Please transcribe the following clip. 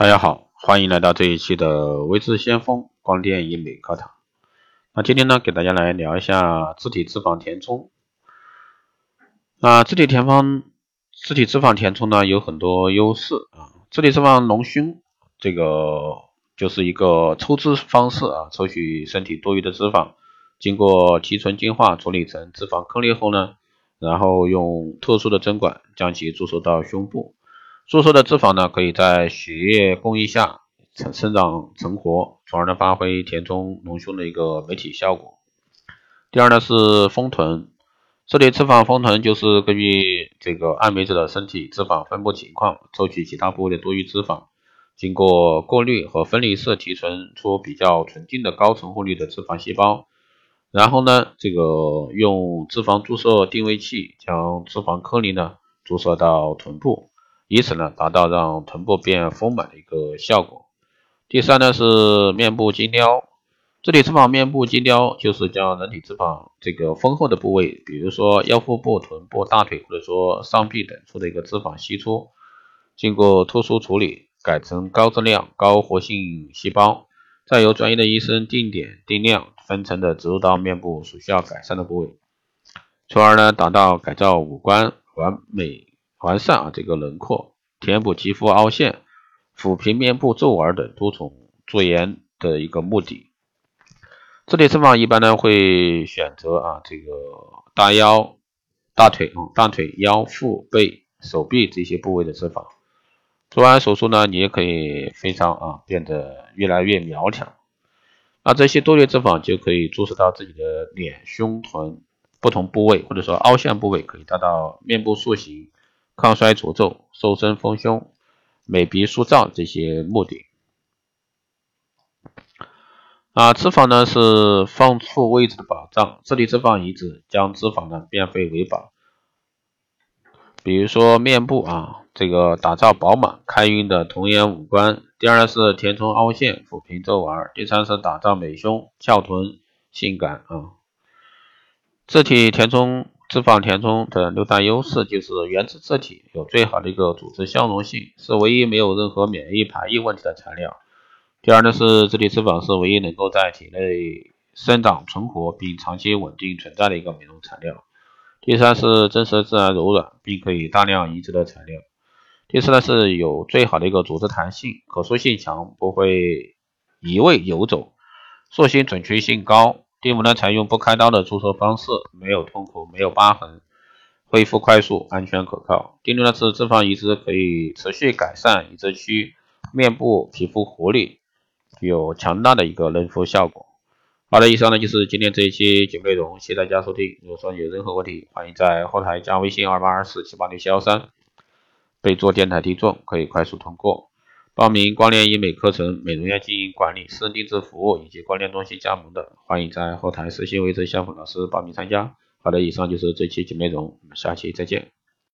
大家好，欢迎来到这一期的微智先锋光电医美课堂。那今天呢，给大家来聊一下自体脂肪填充。那自体填方，自体脂肪填充呢有很多优势啊。自体脂肪隆胸，这个就是一个抽脂方式啊，抽取身体多余的脂肪，经过提纯净化处理成脂肪颗粒后呢，然后用特殊的针管将其注射到胸部。注射的脂肪呢，可以在血液供应下成生长成活，从而呢发挥填充隆胸的一个媒体效果。第二呢是丰臀，这里脂肪丰臀就是根据这个爱美者的身体脂肪分布情况，抽取其他部位的多余脂肪，经过过滤和分离式提纯出比较纯净的高成活率的脂肪细胞，然后呢这个用脂肪注射定位器将脂肪颗粒呢注射到臀部。以此呢，达到让臀部变丰满的一个效果。第三呢是面部精雕，这里脂肪面部精雕就是将人体脂肪这个丰厚的部位，比如说腰腹部、臀部、大腿或者说上臂等处的一个脂肪析出，经过特殊处理，改成高质量、高活性细胞，再由专业的医生定点定量分层的植入到面部所需要改善的部位，从而呢达到改造五官完美。完善啊这个轮廓，填补肌肤凹陷，抚平面部皱纹等多种做颜的一个目的。这里脂肪一般呢会选择啊这个大腰、大腿啊大腿、腰、腹、背、手臂这些部位的脂肪。做完手术呢，你也可以非常啊变得越来越苗条。那这些多余脂肪就可以注射到自己的脸、胸、臀不同部位，或者说凹陷部位，可以达到面部塑形。抗衰除皱、瘦身丰胸、美鼻塑造这些目的啊，脂肪呢是放错位置的保障，这里脂肪移植将脂肪呢变废为宝。比如说面部啊，这个打造饱满开运的童颜五官；第二是填充凹陷、抚平皱纹；第三是打造美胸、翘臀、性感啊。自体填充。脂肪填充的六大优势就是原质质体有最好的一个组织相容性，是唯一没有任何免疫排异问题的材料。第二呢是这体脂肪是唯一能够在体内生长存活并长期稳定存在的一个美容材料。第三是真实自然柔软并可以大量移植的材料。第四呢是有最好的一个组织弹性，可塑性强，不会移位游走，塑形准确性高。第五呢，采用不开刀的注射方式，没有痛苦，没有疤痕，恢复快速，安全可靠。第六呢是脂肪移植可以持续改善移植区面部皮肤活力，具有强大的一个嫩肤效果。好的，以上呢就是今天这一期节目内容，谢谢大家收听。如果说有任何问题，欢迎在后台加微信二八二四七八六七幺三，备注电台听众，可以快速通过。报名光联医美课程、美容院经营管理、私人定制服务以及光联中心加盟的，欢迎在后台私信位置向粉老师报名参加。好的，以上就是这期节目内容，我们下期再见。